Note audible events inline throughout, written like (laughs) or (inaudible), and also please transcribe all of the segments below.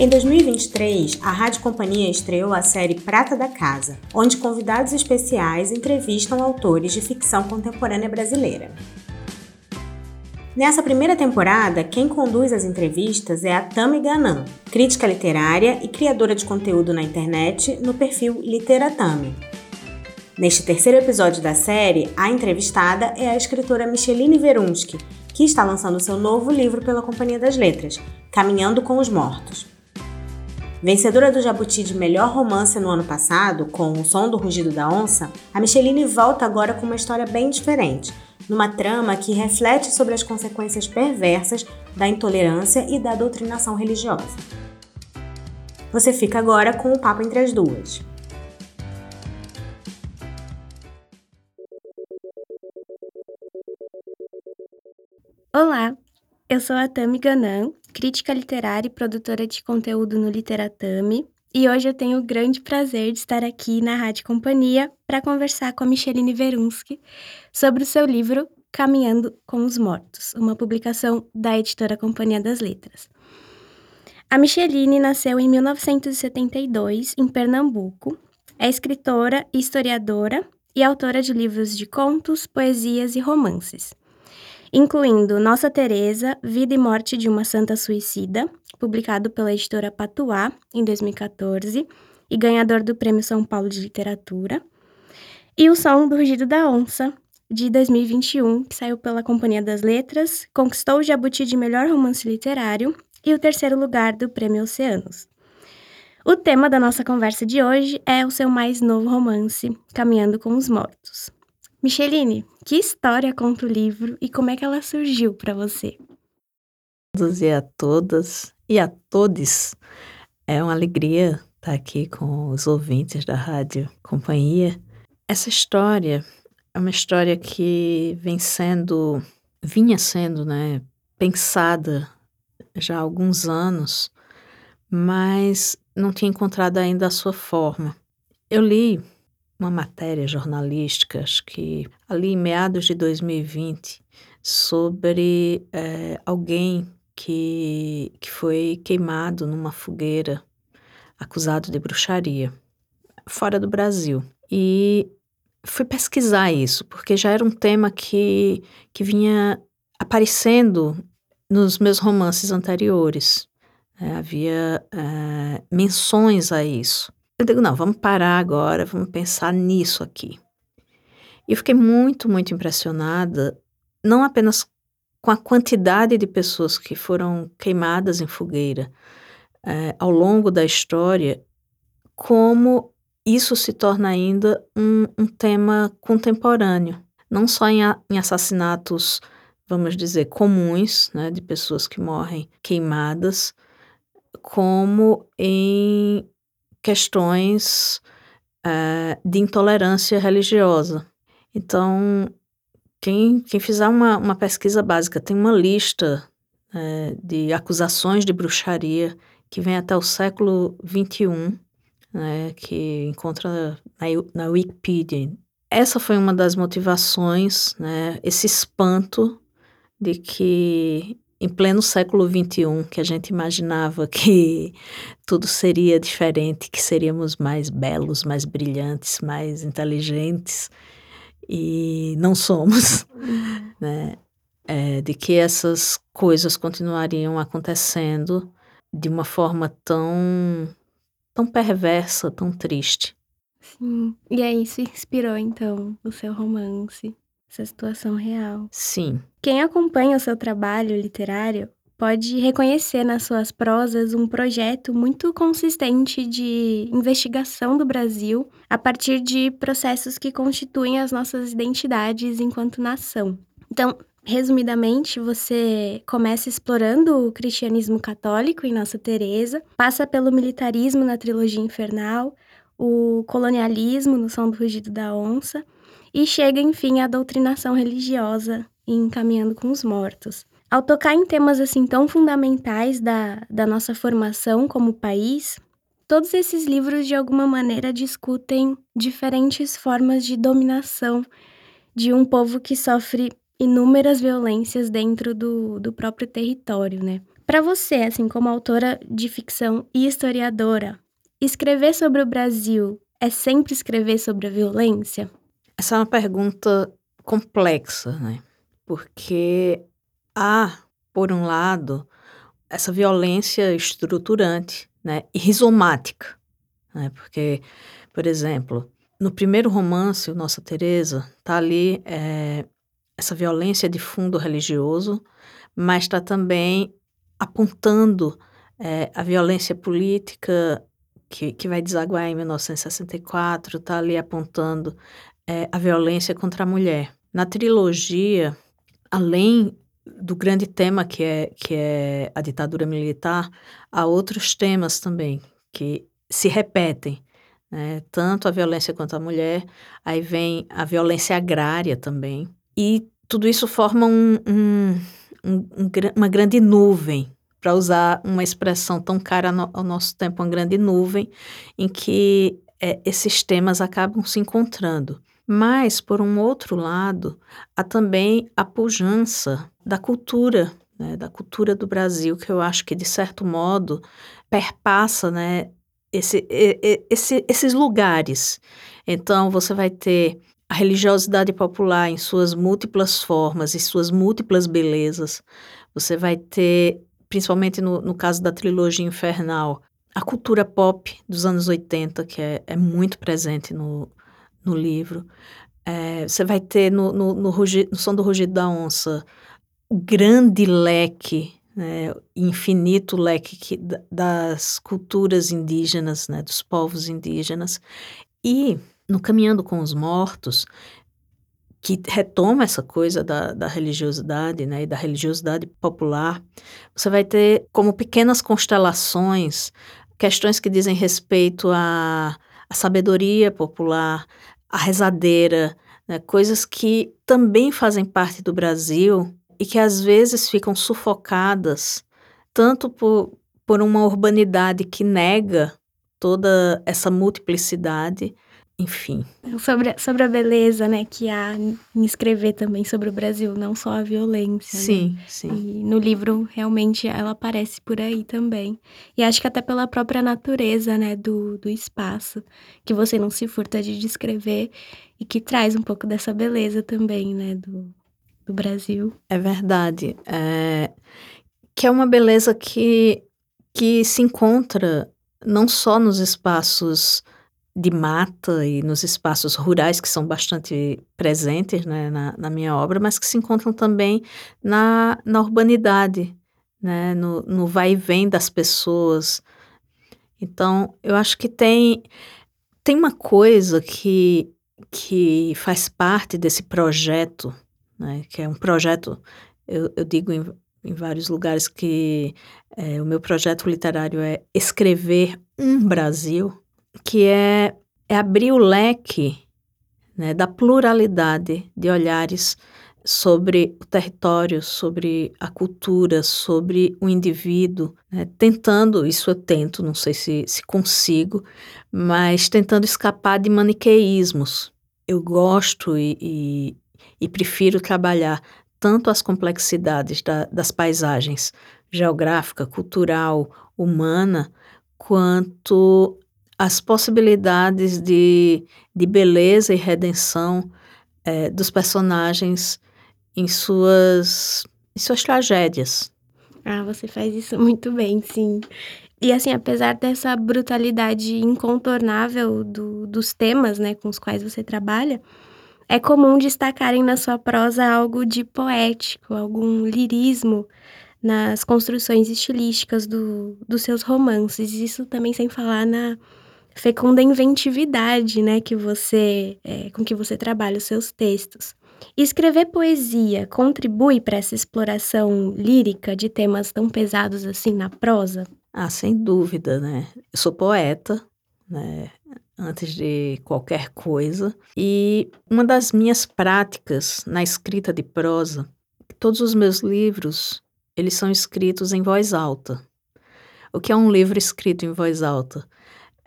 Em 2023, a Rádio Companhia estreou a série Prata da Casa, onde convidados especiais entrevistam autores de ficção contemporânea brasileira. Nessa primeira temporada, quem conduz as entrevistas é a Tami Ganan, crítica literária e criadora de conteúdo na internet no perfil Literatami. Neste terceiro episódio da série, a entrevistada é a escritora Micheline Verunsky, que está lançando seu novo livro pela Companhia das Letras, Caminhando com os Mortos. Vencedora do Jabuti de melhor romance no ano passado, com O Som do Rugido da Onça, a Micheline volta agora com uma história bem diferente, numa trama que reflete sobre as consequências perversas da intolerância e da doutrinação religiosa. Você fica agora com o papo entre as duas. Olá, eu sou a Tami Ganan, crítica literária e produtora de conteúdo no Literatami, e hoje eu tenho o grande prazer de estar aqui na Rádio Companhia para conversar com a Micheline Verunsky sobre o seu livro Caminhando com os Mortos, uma publicação da editora Companhia das Letras. A Micheline nasceu em 1972 em Pernambuco. É escritora, historiadora e autora de livros de contos, poesias e romances incluindo Nossa Teresa, Vida e Morte de uma Santa Suicida, publicado pela editora Patuá em 2014 e ganhador do Prêmio São Paulo de Literatura, e O Som do Rugido da Onça, de 2021, que saiu pela Companhia das Letras, conquistou o Jabuti de melhor romance literário e o terceiro lugar do Prêmio Oceanos. O tema da nossa conversa de hoje é o seu mais novo romance, Caminhando com os Mortos. Micheline, que história conta o livro e como é que ela surgiu para você? Todos e a todas e a todos. É uma alegria estar aqui com os ouvintes da Rádio Companhia. Essa história é uma história que vem sendo, vinha sendo, né, pensada já há alguns anos, mas não tinha encontrado ainda a sua forma. Eu li uma matéria jornalística, que ali em meados de 2020, sobre é, alguém que, que foi queimado numa fogueira, acusado de bruxaria, fora do Brasil. E fui pesquisar isso, porque já era um tema que, que vinha aparecendo nos meus romances anteriores. É, havia é, menções a isso. Eu digo, não, vamos parar agora, vamos pensar nisso aqui. E eu fiquei muito, muito impressionada, não apenas com a quantidade de pessoas que foram queimadas em fogueira é, ao longo da história, como isso se torna ainda um, um tema contemporâneo, não só em, em, assassinatos, vamos dizer, comuns, né, de pessoas que morrem queimadas, como em questões uh, de intolerância religiosa. Então, quem, quem fizer uma, uma pesquisa básica tem uma lista uh, de acusações de bruxaria que vem até o século XXI, né, que encontra na, na Wikipedia. Essa foi uma das motivações, né, esse espanto de que em pleno século XXI, que a gente imaginava que tudo seria diferente, que seríamos mais belos, mais brilhantes, mais inteligentes, e não somos, uhum. né? É, de que essas coisas continuariam acontecendo de uma forma tão, tão perversa, tão triste. Sim. E aí isso inspirou, então, o seu romance essa situação real. Sim. Quem acompanha o seu trabalho literário pode reconhecer nas suas prosas um projeto muito consistente de investigação do Brasil a partir de processos que constituem as nossas identidades enquanto nação. Então, resumidamente, você começa explorando o cristianismo católico em Nossa Teresa, passa pelo militarismo na trilogia Infernal, o colonialismo no Som do Rugido da Onça e chega, enfim, à doutrinação religiosa e encaminhando com os mortos. Ao tocar em temas assim tão fundamentais da, da nossa formação como país, todos esses livros de alguma maneira discutem diferentes formas de dominação de um povo que sofre inúmeras violências dentro do, do próprio território, né? Para você, assim como autora de ficção e historiadora, escrever sobre o Brasil é sempre escrever sobre a violência? Essa é uma pergunta complexa, né? Porque há, por um lado, essa violência estruturante, né, e rizomática, né? Porque, por exemplo, no primeiro romance, o Nossa Teresa, tá ali é, essa violência de fundo religioso, mas está também apontando é, a violência política que, que vai desaguar em 1964, está ali apontando é, a violência contra a mulher. Na trilogia, além do grande tema que é, que é a ditadura militar, há outros temas também que se repetem. Né? Tanto a violência contra a mulher, aí vem a violência agrária também. E tudo isso forma um, um, um, uma grande nuvem, para usar uma expressão tão cara no, ao nosso tempo, uma grande nuvem, em que é, esses temas acabam se encontrando. Mas, por um outro lado, há também a pujança da cultura, né, da cultura do Brasil, que eu acho que, de certo modo, perpassa né, esse, esse, esses lugares. Então, você vai ter a religiosidade popular em suas múltiplas formas e suas múltiplas belezas. Você vai ter, principalmente no, no caso da trilogia Infernal, a cultura pop dos anos 80, que é, é muito presente no, no livro. É, você vai ter no, no, no, rugi, no Som do Rugido da Onça grande leque, né, infinito leque que, das culturas indígenas, né, dos povos indígenas. E no Caminhando com os Mortos, que retoma essa coisa da, da religiosidade, né, e da religiosidade popular, você vai ter como pequenas constelações questões que dizem respeito à, à sabedoria popular, a rezadeira, né, coisas que também fazem parte do Brasil e que às vezes ficam sufocadas tanto por, por uma urbanidade que nega toda essa multiplicidade, enfim. Sobre, sobre a beleza, né, que há em escrever também sobre o Brasil, não só a violência. Sim, né? sim. E no livro, realmente, ela aparece por aí também. E acho que até pela própria natureza, né, do, do espaço, que você não se furta de descrever e que traz um pouco dessa beleza também, né, do, do Brasil. É verdade. É... Que é uma beleza que, que se encontra não só nos espaços de mata e nos espaços rurais que são bastante presentes né, na, na, minha obra, mas que se encontram também na, na urbanidade, né, no, no vai e vem das pessoas. Então, eu acho que tem, tem uma coisa que, que faz parte desse projeto, né, que é um projeto, eu, eu digo em, em vários lugares que é, o meu projeto literário é escrever um Brasil, que é, é abrir o leque né, da pluralidade de olhares sobre o território, sobre a cultura, sobre o indivíduo, né, tentando, isso eu tento, não sei se, se consigo, mas tentando escapar de maniqueísmos. Eu gosto e, e, e prefiro trabalhar tanto as complexidades da, das paisagens geográfica, cultural, humana, quanto as possibilidades de, de beleza e redenção é, dos personagens em suas, em suas tragédias. Ah, você faz isso (laughs) muito bem, sim. E assim, apesar dessa brutalidade incontornável do, dos temas né, com os quais você trabalha, é comum destacarem na sua prosa algo de poético, algum lirismo nas construções estilísticas do, dos seus romances. Isso também sem falar na fecunda inventividade, né, que você, é, com que você trabalha os seus textos. escrever poesia contribui para essa exploração lírica de temas tão pesados assim na prosa? Ah, sem dúvida, né? Eu sou poeta, né? Antes de qualquer coisa. E uma das minhas práticas na escrita de prosa, todos os meus livros, eles são escritos em voz alta. O que é um livro escrito em voz alta?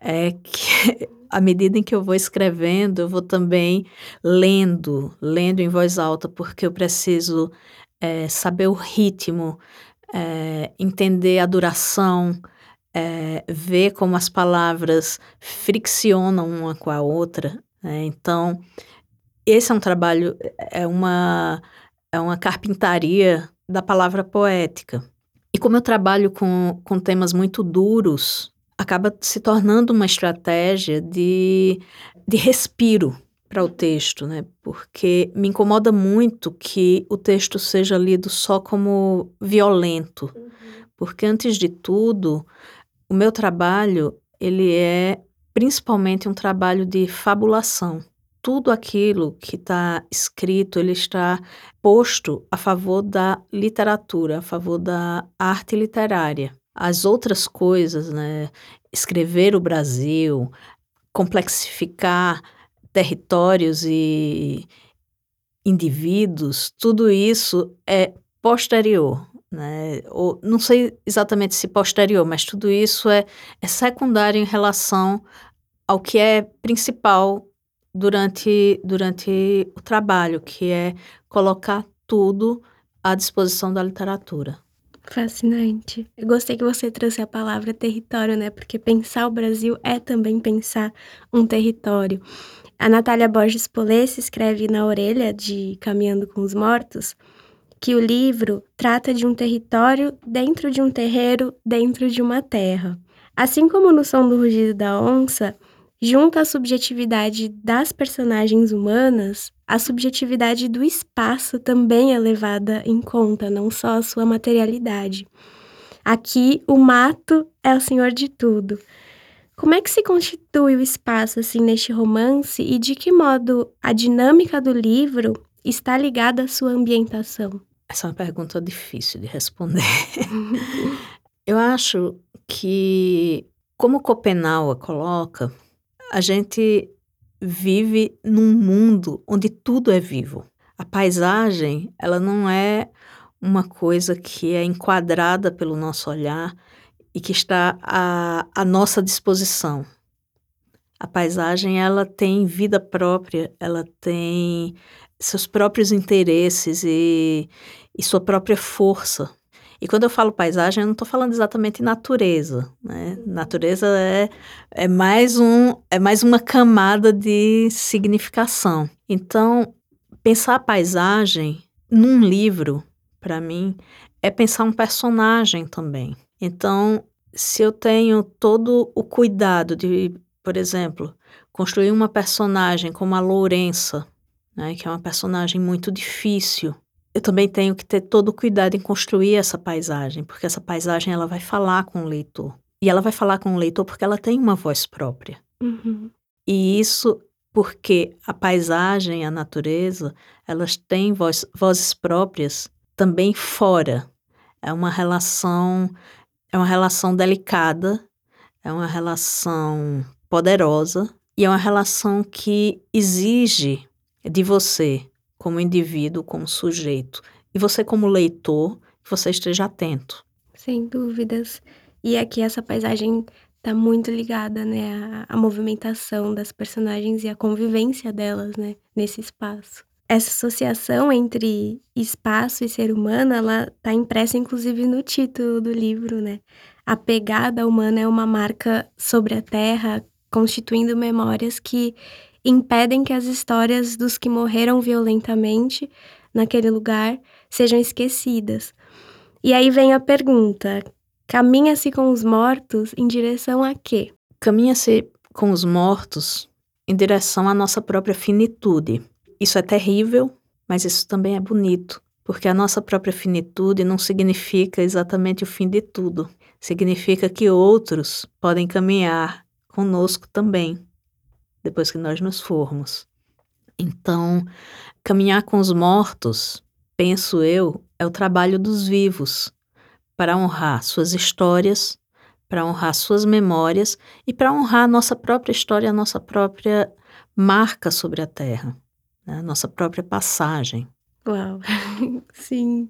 É que (laughs) à medida em que eu vou escrevendo, eu vou também lendo, lendo em voz alta, porque eu preciso é, saber o ritmo é, entender a duração, é, ver como as palavras friccionam uma com a outra. Né? Então, esse é um trabalho, é uma, é uma carpintaria da palavra poética. E como eu trabalho com, com temas muito duros, acaba se tornando uma estratégia de, de respiro para o texto, né? Porque me incomoda muito que o texto seja lido só como violento. Uhum. Porque antes de tudo, o meu trabalho, ele é principalmente um trabalho de fabulação. Tudo aquilo que está escrito, ele está posto a favor da literatura, a favor da arte literária. As outras coisas, né? Escrever o Brasil, complexificar territórios e indivíduos, tudo isso é posterior. Né? Ou, não sei exatamente se posterior, mas tudo isso é, é secundário em relação ao que é principal durante, durante o trabalho, que é colocar tudo à disposição da literatura. Fascinante. Eu gostei que você trouxe a palavra território, né? Porque pensar o Brasil é também pensar um território. A Natália Borges Polesse escreve na orelha de Caminhando com os Mortos que o livro trata de um território dentro de um terreiro dentro de uma terra. Assim como no Som do Rugido da Onça, junto à subjetividade das personagens humanas, a subjetividade do espaço também é levada em conta, não só a sua materialidade. Aqui, o mato é o senhor de tudo. Como é que se constitui o espaço assim neste romance e de que modo a dinâmica do livro está ligada à sua ambientação? Essa é uma pergunta difícil de responder. (laughs) Eu acho que, como Copenau coloca, a gente vive num mundo onde tudo é vivo. A paisagem, ela não é uma coisa que é enquadrada pelo nosso olhar e que está à, à nossa disposição. A paisagem ela tem vida própria, ela tem seus próprios interesses e, e sua própria força. E quando eu falo paisagem, eu não estou falando exatamente natureza. Né? Natureza é, é, mais um, é mais uma camada de significação. Então, pensar a paisagem num livro, para mim, é pensar um personagem também. Então, se eu tenho todo o cuidado de, por exemplo, construir uma personagem como a Lourença, né, que é uma personagem muito difícil, eu também tenho que ter todo o cuidado em construir essa paisagem, porque essa paisagem ela vai falar com o leitor. E ela vai falar com o leitor porque ela tem uma voz própria. Uhum. E isso porque a paisagem, a natureza, elas têm voz, vozes próprias também fora. É uma relação é uma relação delicada, é uma relação poderosa e é uma relação que exige de você, como indivíduo, como sujeito, e você, como leitor, você esteja atento. Sem dúvidas. E aqui essa paisagem está muito ligada, né, à, à, movimentação das personagens e à convivência delas, né, nesse espaço essa associação entre espaço e ser humano, ela está impressa inclusive no título do livro, né? A pegada humana é uma marca sobre a Terra, constituindo memórias que impedem que as histórias dos que morreram violentamente naquele lugar sejam esquecidas. E aí vem a pergunta: caminha-se com os mortos em direção a quê? Caminha-se com os mortos em direção à nossa própria finitude. Isso é terrível, mas isso também é bonito, porque a nossa própria finitude não significa exatamente o fim de tudo. Significa que outros podem caminhar conosco também, depois que nós nos formos. Então, caminhar com os mortos, penso eu, é o trabalho dos vivos, para honrar suas histórias, para honrar suas memórias e para honrar a nossa própria história, a nossa própria marca sobre a Terra né? a nossa própria passagem. Uau, (laughs) sim.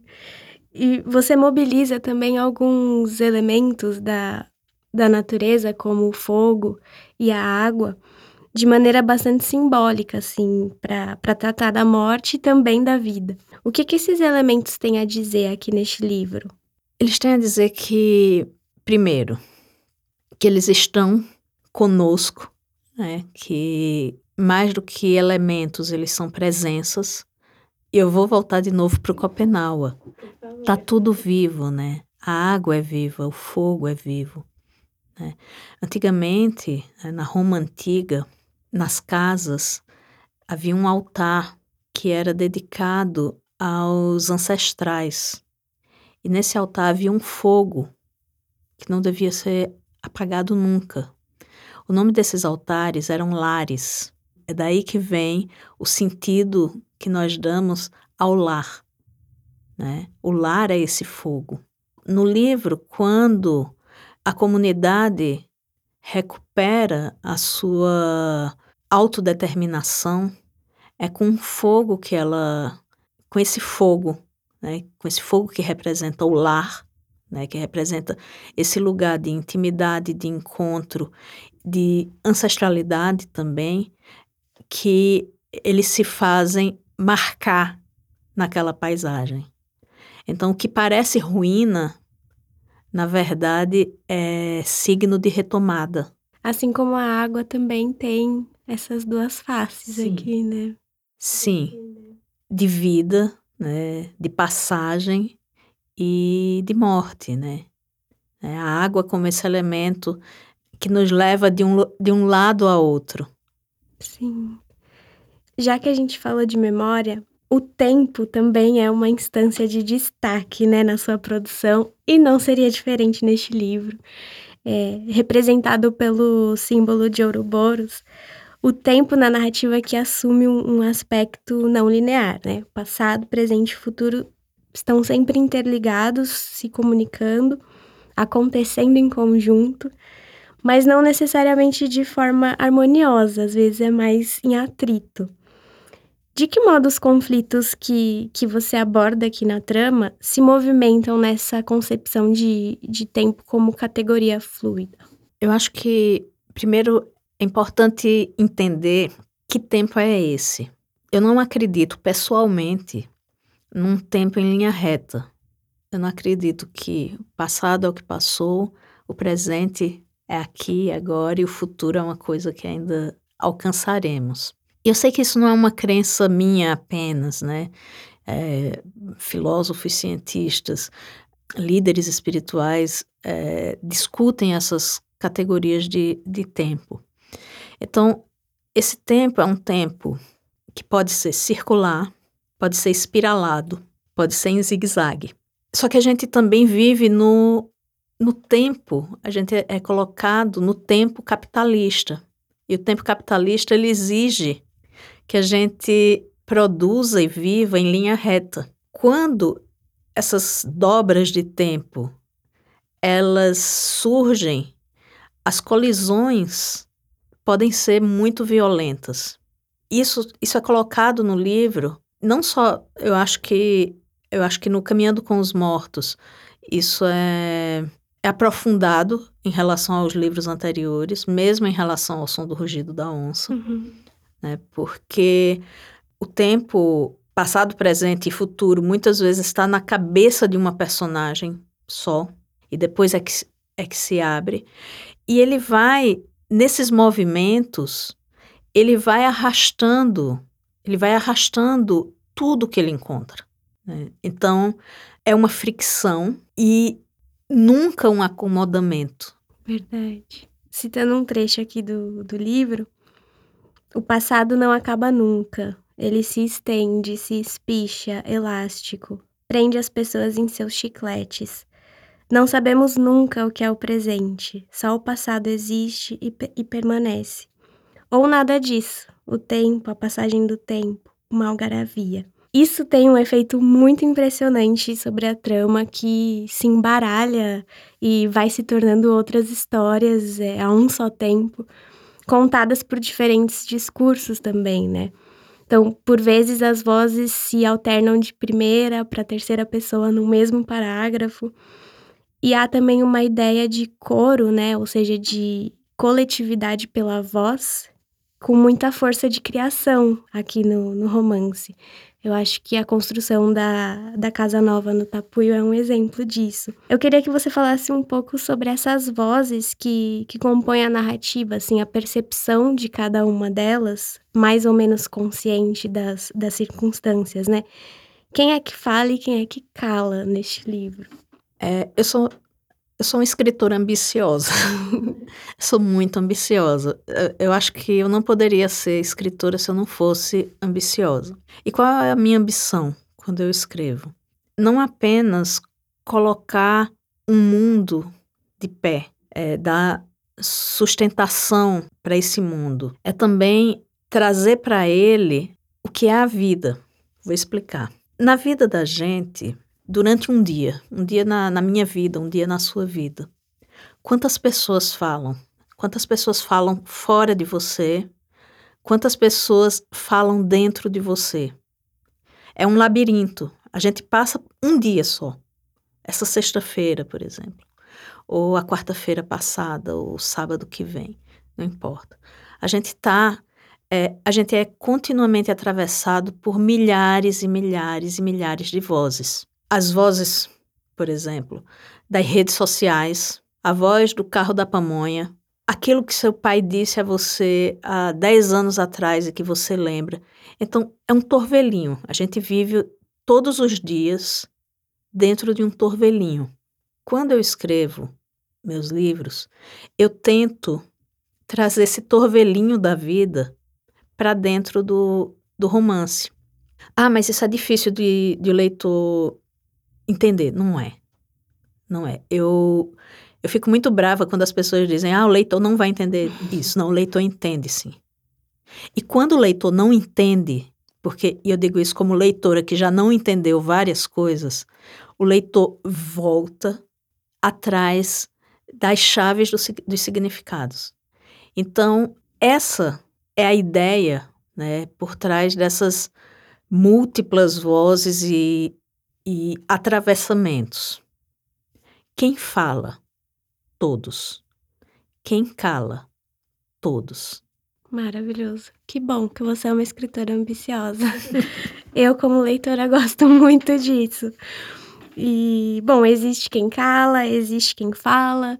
E você mobiliza também alguns elementos da, da natureza, como o fogo e a água, de maneira bastante simbólica, assim, para tratar da morte e também da vida. O que, que esses elementos têm a dizer aqui neste livro? Eles têm a dizer que, primeiro, que eles estão conosco, né? que mais do que elementos, eles são presenças. E eu vou voltar de novo para o Copenhague. Tá tudo vivo, né? A água é viva, o fogo é vivo. Né? Antigamente, né, na Roma antiga, nas casas, havia um altar que era dedicado aos ancestrais. E nesse altar havia um fogo que não devia ser apagado nunca. O nome desses altares eram lares. É daí que vem o sentido que nós damos ao lar. Né? O lar é esse fogo. No livro, quando a comunidade recupera a sua autodeterminação, é com fogo que ela, com esse fogo, né, com esse fogo que representa o lar, né, que representa esse lugar de intimidade, de encontro, de ancestralidade também, que eles se fazem marcar naquela paisagem. Então, o que parece ruína, na verdade, é signo de retomada. Assim como a água também tem essas duas faces Sim. aqui, né? Sim, de vida, né, de passagem e de morte, né? É, a água como esse elemento que nos leva de um, de um lado a outro. Sim. Já que a gente falou de memória, o tempo também é uma instância de destaque né, na sua produção e não seria diferente neste livro. É, representado pelo símbolo de Ouroboros, o tempo na narrativa que assume um, um aspecto não linear, né? Passado, presente e futuro estão sempre interligados, se comunicando, acontecendo em conjunto, mas não necessariamente de forma harmoniosa, às vezes é mais em atrito. De que modo os conflitos que, que você aborda aqui na trama se movimentam nessa concepção de, de tempo como categoria fluida? Eu acho que, primeiro, é importante entender que tempo é esse. Eu não acredito pessoalmente num tempo em linha reta. Eu não acredito que o passado é o que passou, o presente é aqui, agora e o futuro é uma coisa que ainda alcançaremos. Eu sei que isso não é uma crença minha apenas, né? É, filósofos, cientistas, líderes espirituais é, discutem essas categorias de, de tempo. Então, esse tempo é um tempo que pode ser circular, pode ser espiralado, pode ser em zigue-zague. Só que a gente também vive no, no tempo, a gente é, é colocado no tempo capitalista. E o tempo capitalista ele exige que a gente produza e viva em linha reta. Quando essas dobras de tempo elas surgem, as colisões podem ser muito violentas. Isso, isso é colocado no livro, não só, eu acho que eu acho que no Caminhando com os Mortos, isso é, é aprofundado em relação aos livros anteriores, mesmo em relação ao som do rugido da onça, uhum. Né? Porque o tempo passado, presente e futuro muitas vezes está na cabeça de uma personagem só e depois é que, é que se abre e ele vai nesses movimentos, ele vai arrastando, ele vai arrastando tudo que ele encontra. Né? Então, é uma fricção e nunca um acomodamento. Verdade. Citando um trecho aqui do, do livro, o passado não acaba nunca. Ele se estende, se espicha, elástico, prende as pessoas em seus chicletes, não sabemos nunca o que é o presente, só o passado existe e, e permanece. Ou nada disso, o tempo, a passagem do tempo, uma algaravia. Isso tem um efeito muito impressionante sobre a trama que se embaralha e vai se tornando outras histórias. É, a um só tempo, contadas por diferentes discursos também, né? Então, por vezes as vozes se alternam de primeira para terceira pessoa no mesmo parágrafo, e há também uma ideia de coro, né? Ou seja, de coletividade pela voz, com muita força de criação aqui no, no romance. Eu acho que a construção da, da Casa Nova no Tapuio é um exemplo disso. Eu queria que você falasse um pouco sobre essas vozes que, que compõem a narrativa, assim, a percepção de cada uma delas, mais ou menos consciente das, das circunstâncias, né? Quem é que fala e quem é que cala neste livro? É, eu sou eu sou uma escritora ambiciosa. (laughs) sou muito ambiciosa. Eu acho que eu não poderia ser escritora se eu não fosse ambiciosa. E qual é a minha ambição quando eu escrevo? Não apenas colocar um mundo de pé, é, dar sustentação para esse mundo, é também trazer para ele o que é a vida. Vou explicar. Na vida da gente, durante um dia, um dia na, na minha vida, um dia na sua vida, quantas pessoas falam? Quantas pessoas falam fora de você? Quantas pessoas falam dentro de você? É um labirinto. A gente passa um dia só. Essa sexta-feira, por exemplo, ou a quarta-feira passada, ou sábado que vem, não importa. A gente tá, é, a gente é continuamente atravessado por milhares e milhares e milhares de vozes as vozes, por exemplo, das redes sociais, a voz do carro da pamonha, aquilo que seu pai disse a você há 10 anos atrás e que você lembra. Então, é um torvelinho. A gente vive todos os dias dentro de um torvelinho. Quando eu escrevo meus livros, eu tento trazer esse torvelinho da vida para dentro do, do romance. Ah, mas isso é difícil de, de o leitor entender. Não é. Não é. Eu, eu fico muito brava quando as pessoas dizem, ah, o leitor não vai entender isso. Não, o leitor entende sim. E quando o leitor não entende, porque eu digo isso como leitora que já não entendeu várias coisas, o leitor volta atrás das chaves do, dos significados. Então, essa é a ideia né, por trás dessas múltiplas vozes e e atravessamentos. Quem fala? Todos. Quem cala? Todos. Maravilhoso. Que bom que você é uma escritora ambiciosa. (laughs) Eu, como leitora, gosto muito disso. E, bom, existe quem cala, existe quem fala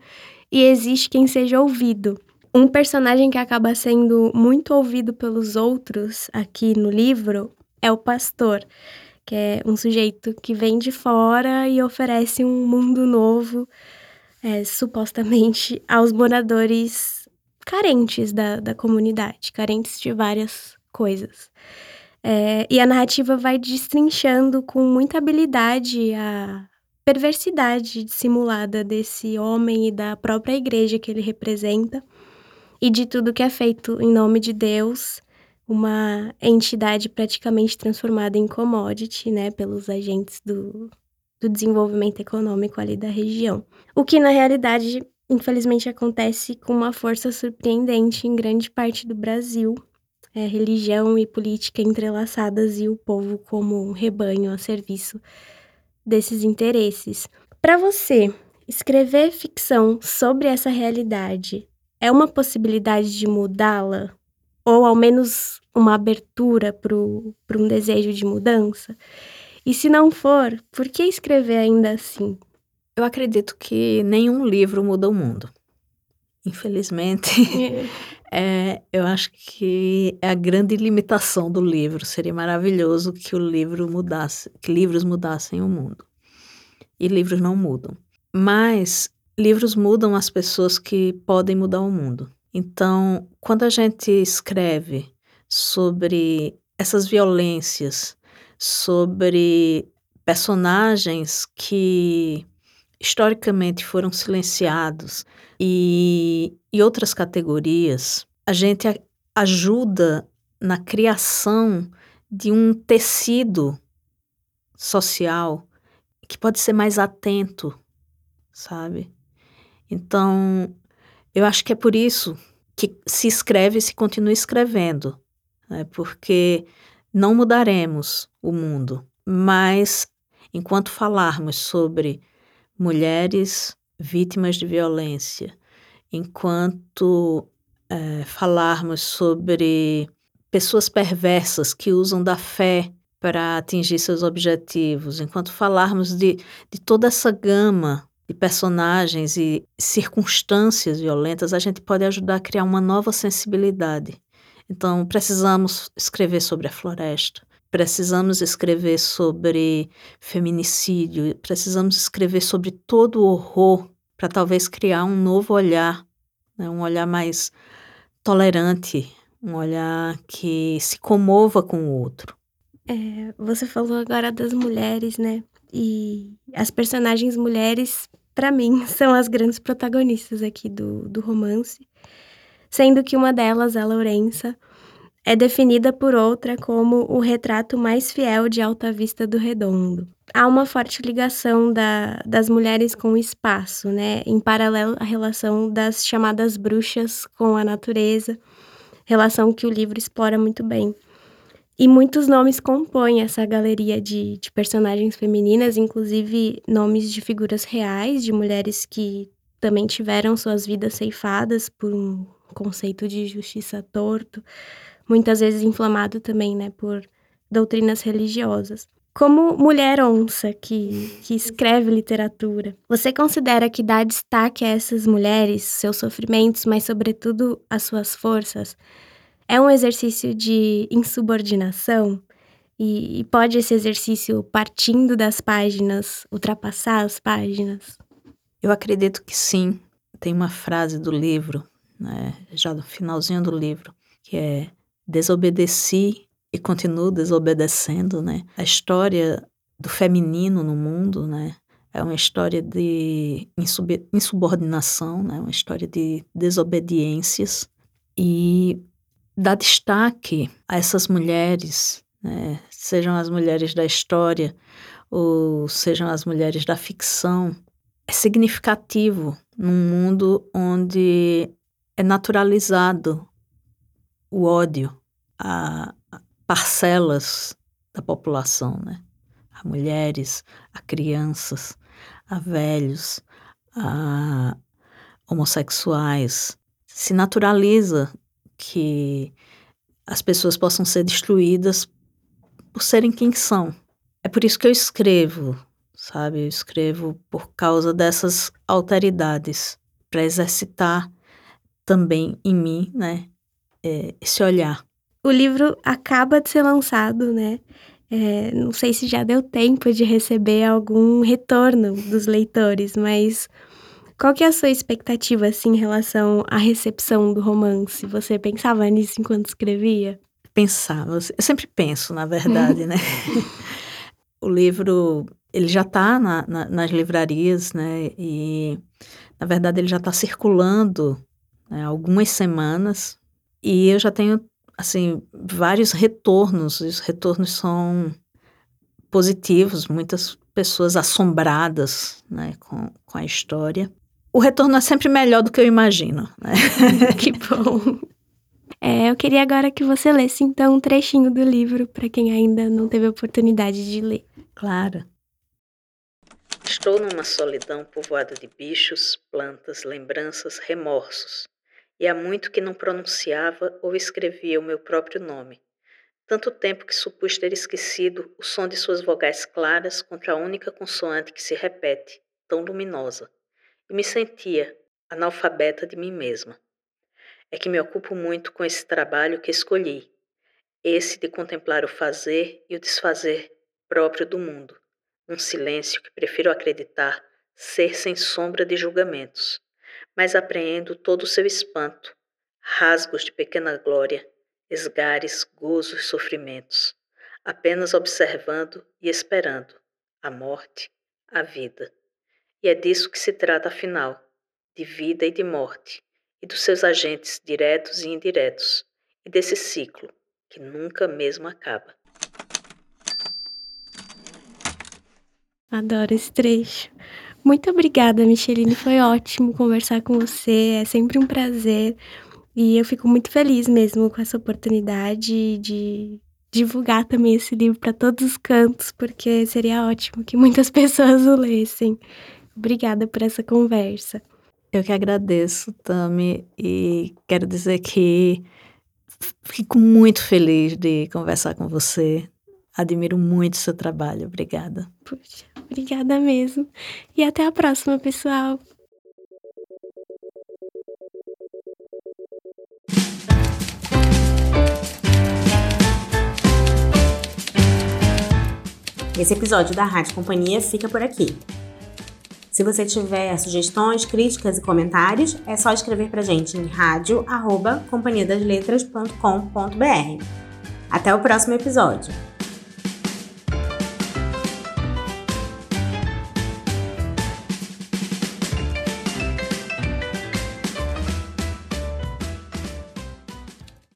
e existe quem seja ouvido. Um personagem que acaba sendo muito ouvido pelos outros aqui no livro é o pastor que é um sujeito que vem de fora e oferece um mundo novo, é, supostamente, aos moradores carentes da, da comunidade, carentes de várias coisas. É, e a narrativa vai destrinchando com muita habilidade a perversidade dissimulada desse homem e da própria igreja que ele representa, e de tudo que é feito em nome de Deus uma entidade praticamente transformada em commodity, né, pelos agentes do, do desenvolvimento econômico ali da região. O que, na realidade, infelizmente acontece com uma força surpreendente em grande parte do Brasil. É, religião e política entrelaçadas e o povo como um rebanho a serviço desses interesses. Para você, escrever ficção sobre essa realidade é uma possibilidade de mudá-la? Ou ao menos uma abertura para um desejo de mudança? E se não for, por que escrever ainda assim? Eu acredito que nenhum livro muda o mundo. Infelizmente, (laughs) é, eu acho que é a grande limitação do livro. Seria maravilhoso que o livro mudasse, que livros mudassem o mundo. E livros não mudam. Mas livros mudam as pessoas que podem mudar o mundo. Então, quando a gente escreve sobre essas violências, sobre personagens que historicamente foram silenciados e, e outras categorias, a gente a, ajuda na criação de um tecido social que pode ser mais atento, sabe? Então, eu acho que é por isso que se escreve e se continua escrevendo né? porque não mudaremos o mundo, mas enquanto falarmos sobre mulheres vítimas de violência, enquanto é, falarmos sobre pessoas perversas que usam da fé para atingir seus objetivos, enquanto falarmos de, de toda essa gama de personagens e circunstâncias violentas, a gente pode ajudar a criar uma nova sensibilidade. Então, precisamos escrever sobre a floresta, precisamos escrever sobre feminicídio, precisamos escrever sobre todo o horror para talvez criar um novo olhar, né? um olhar mais tolerante, um olhar que se comova com o outro. É, você falou agora das mulheres, né? E as personagens mulheres, para mim, (laughs) são as grandes protagonistas aqui do, do romance, sendo que uma delas, a Lourença, é definida por outra como o retrato mais fiel de Alta Vista do Redondo. Há uma forte ligação da, das mulheres com o espaço, né? Em paralelo à relação das chamadas bruxas com a natureza, relação que o livro explora muito bem. E muitos nomes compõem essa galeria de, de personagens femininas, inclusive nomes de figuras reais, de mulheres que também tiveram suas vidas ceifadas por um conceito de justiça torto, muitas vezes inflamado também, né, por doutrinas religiosas. Como mulher onça que, que escreve literatura, você considera que dar destaque a essas mulheres, seus sofrimentos, mas sobretudo as suas forças, é um exercício de insubordinação? E, e pode esse exercício, partindo das páginas, ultrapassar as páginas? Eu acredito que sim. Tem uma frase do livro, né, já no finalzinho do livro, que é desobedeci e continuo desobedecendo, né? A história do feminino no mundo, né? É uma história de insubordinação, né? Uma história de desobediências e dar destaque a essas mulheres, né? Sejam as mulheres da história ou sejam as mulheres da ficção, é significativo num mundo onde é naturalizado o ódio a parcelas da população, né? A mulheres, a crianças, a velhos, a homossexuais. Se naturaliza que as pessoas possam ser destruídas por serem quem são. É por isso que eu escrevo, sabe? Eu escrevo por causa dessas alteridades, para exercitar também em mim, né? É, esse olhar o livro acaba de ser lançado, né? É, não sei se já deu tempo de receber algum retorno dos leitores, mas qual que é a sua expectativa assim em relação à recepção do romance? Você pensava nisso enquanto escrevia? Pensava, eu sempre penso, na verdade, né? (laughs) o livro ele já está na, na, nas livrarias, né? E na verdade ele já está circulando né, algumas semanas e eu já tenho assim, vários retornos, e os retornos são positivos, muitas pessoas assombradas né, com, com a história. O retorno é sempre melhor do que eu imagino. Né? (laughs) que bom. É, eu queria agora que você lesse então um trechinho do livro para quem ainda não teve a oportunidade de ler. Claro. Estou numa solidão povoada de bichos, plantas, lembranças, remorsos e há muito que não pronunciava ou escrevia o meu próprio nome. Tanto tempo que supus ter esquecido o som de suas vogais claras contra a única consoante que se repete, tão luminosa, e me sentia analfabeta de mim mesma. É que me ocupo muito com esse trabalho que escolhi, esse de contemplar o fazer e o desfazer próprio do mundo, num silêncio que prefiro acreditar ser sem sombra de julgamentos mas apreendo todo o seu espanto, rasgos de pequena glória, esgares, gozos, sofrimentos, apenas observando e esperando a morte, a vida. E é disso que se trata afinal, de vida e de morte, e dos seus agentes diretos e indiretos, e desse ciclo que nunca mesmo acaba. Adoro esse trecho. Muito obrigada, Micheline. Foi ótimo conversar com você. É sempre um prazer. E eu fico muito feliz mesmo com essa oportunidade de divulgar também esse livro para todos os cantos, porque seria ótimo que muitas (laughs) pessoas o lessem. Obrigada por essa conversa. Eu que agradeço, Tami, e quero dizer que fico muito feliz de conversar com você. Admiro muito seu trabalho. Obrigada. Puxa, obrigada mesmo. E até a próxima, pessoal. Esse episódio da Rádio Companhia fica por aqui. Se você tiver sugestões, críticas e comentários, é só escrever pra gente em rádio@companhiadasletras.com.br. Até o próximo episódio.